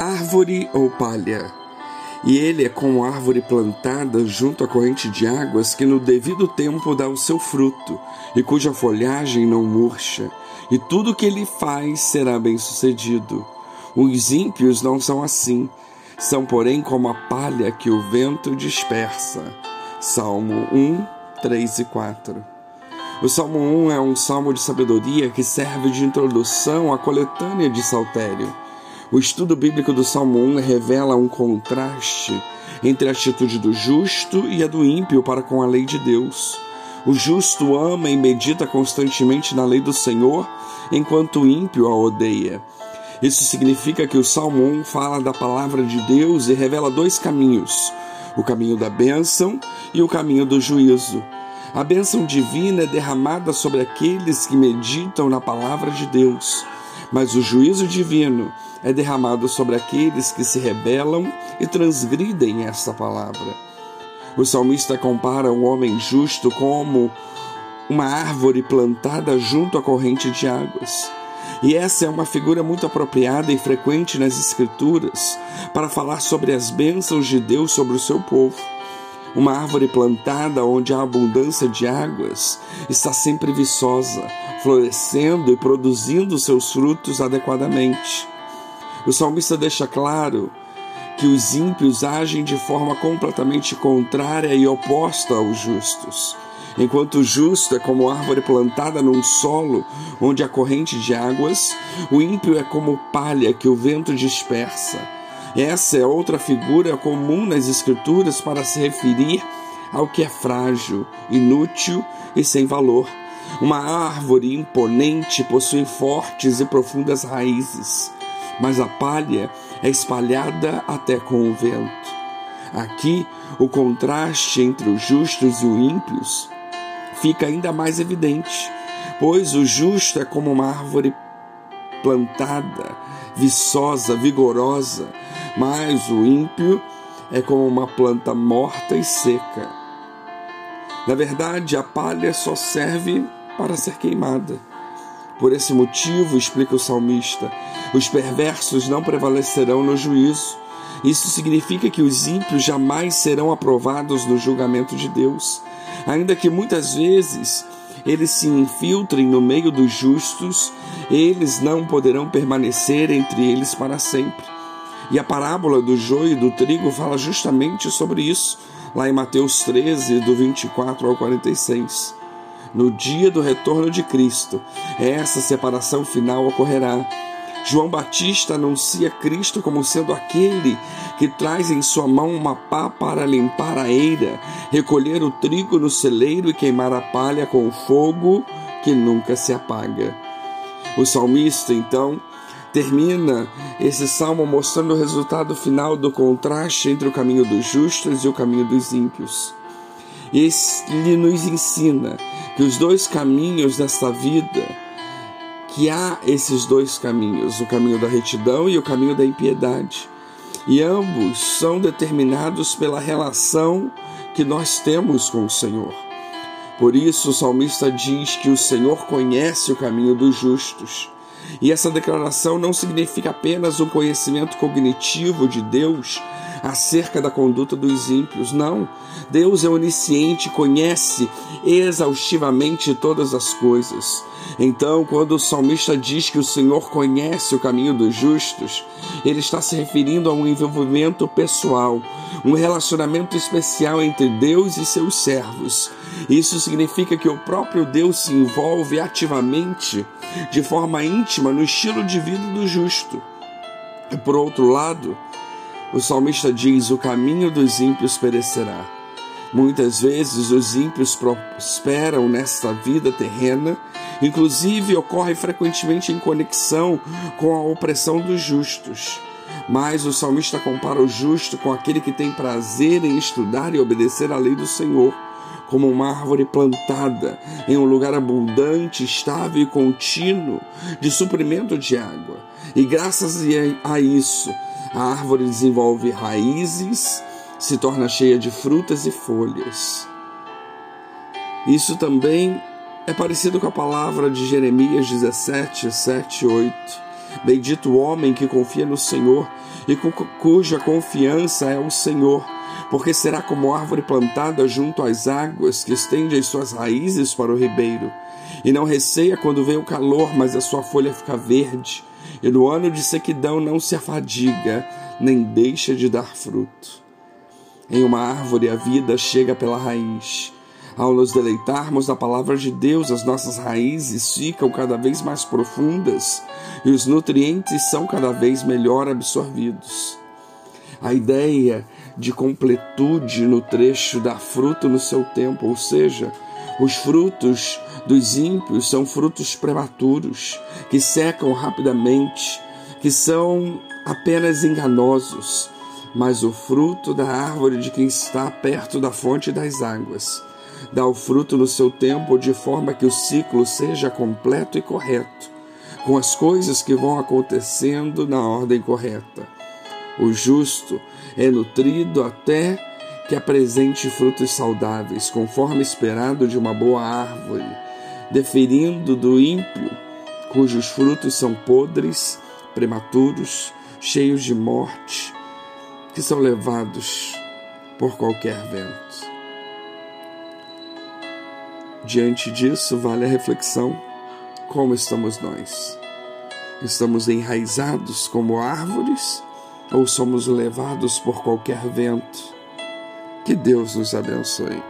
árvore ou palha. E ele é como árvore plantada junto à corrente de águas que no devido tempo dá o seu fruto, e cuja folhagem não murcha, e tudo que ele faz será bem-sucedido. Os ímpios não são assim, são, porém, como a palha que o vento dispersa. Salmo 1, 3 e 4. O Salmo 1 é um salmo de sabedoria que serve de introdução à coletânea de Saltério. O estudo bíblico do Salmo 1 revela um contraste entre a atitude do justo e a do ímpio para com a lei de Deus. O justo ama e medita constantemente na lei do Senhor, enquanto o ímpio a odeia. Isso significa que o Salmo 1 fala da palavra de Deus e revela dois caminhos: o caminho da bênção e o caminho do juízo. A bênção divina é derramada sobre aqueles que meditam na palavra de Deus, mas o juízo divino é derramado sobre aqueles que se rebelam e transgridem essa palavra. O salmista compara um homem justo como uma árvore plantada junto à corrente de águas. E essa é uma figura muito apropriada e frequente nas Escrituras para falar sobre as bênçãos de Deus sobre o seu povo. Uma árvore plantada onde há abundância de águas está sempre viçosa, florescendo e produzindo seus frutos adequadamente. O salmista deixa claro que os ímpios agem de forma completamente contrária e oposta aos justos. Enquanto o justo é como árvore plantada num solo onde há corrente de águas, o ímpio é como palha que o vento dispersa. Essa é outra figura comum nas Escrituras para se referir ao que é frágil, inútil e sem valor. Uma árvore imponente possui fortes e profundas raízes mas a palha é espalhada até com o vento. Aqui, o contraste entre os justos e os ímpios fica ainda mais evidente, pois o justo é como uma árvore plantada, viçosa, vigorosa, mas o ímpio é como uma planta morta e seca. Na verdade, a palha só serve para ser queimada. Por esse motivo, explica o salmista, os perversos não prevalecerão no juízo. Isso significa que os ímpios jamais serão aprovados no julgamento de Deus. Ainda que muitas vezes eles se infiltrem no meio dos justos, eles não poderão permanecer entre eles para sempre. E a parábola do joio e do trigo fala justamente sobre isso, lá em Mateus 13, do 24 ao 46 no dia do retorno de Cristo. Essa separação final ocorrerá. João Batista anuncia Cristo como sendo aquele que traz em sua mão uma pá para limpar a eira, recolher o trigo no celeiro e queimar a palha com o fogo que nunca se apaga. O salmista, então, termina esse salmo mostrando o resultado final do contraste entre o caminho dos justos e o caminho dos ímpios. Ele nos ensina que os dois caminhos desta vida, que há esses dois caminhos, o caminho da retidão e o caminho da impiedade. E ambos são determinados pela relação que nós temos com o Senhor. Por isso o salmista diz que o Senhor conhece o caminho dos justos. E essa declaração não significa apenas um conhecimento cognitivo de Deus, acerca da conduta dos ímpios. Não. Deus é onisciente, conhece exaustivamente todas as coisas. Então, quando o salmista diz que o Senhor conhece o caminho dos justos, ele está se referindo a um envolvimento pessoal, um relacionamento especial entre Deus e seus servos. Isso significa que o próprio Deus se envolve ativamente, de forma íntima, no estilo de vida do justo. E por outro lado, o salmista diz: O caminho dos ímpios perecerá. Muitas vezes os ímpios prosperam nesta vida terrena, inclusive ocorre frequentemente em conexão com a opressão dos justos. Mas o salmista compara o justo com aquele que tem prazer em estudar e obedecer à lei do Senhor, como uma árvore plantada em um lugar abundante, estável e contínuo de suprimento de água. E graças a isso, a árvore desenvolve raízes, se torna cheia de frutas e folhas. Isso também é parecido com a palavra de Jeremias 17, 7 8. Bendito o homem que confia no Senhor e cuja confiança é o Senhor, porque será como árvore plantada junto às águas, que estende as suas raízes para o ribeiro, e não receia quando vem o calor, mas a sua folha fica verde, e no ano de sequidão não se afadiga, nem deixa de dar fruto. Em uma árvore a vida chega pela raiz ao nos deleitarmos na palavra de Deus, as nossas raízes ficam cada vez mais profundas e os nutrientes são cada vez melhor absorvidos. A ideia de completude no trecho dá fruto no seu tempo, ou seja, os frutos dos ímpios são frutos prematuros, que secam rapidamente, que são apenas enganosos, mas o fruto da árvore de quem está perto da fonte das águas dá o fruto no seu tempo, de forma que o ciclo seja completo e correto, com as coisas que vão acontecendo na ordem correta. O justo é nutrido até que apresente frutos saudáveis, conforme esperado de uma boa árvore, deferindo do ímpio, cujos frutos são podres, prematuros, cheios de morte, que são levados por qualquer vento. Diante disso, vale a reflexão: como estamos nós? Estamos enraizados como árvores ou somos levados por qualquer vento? Que Deus nos abençoe.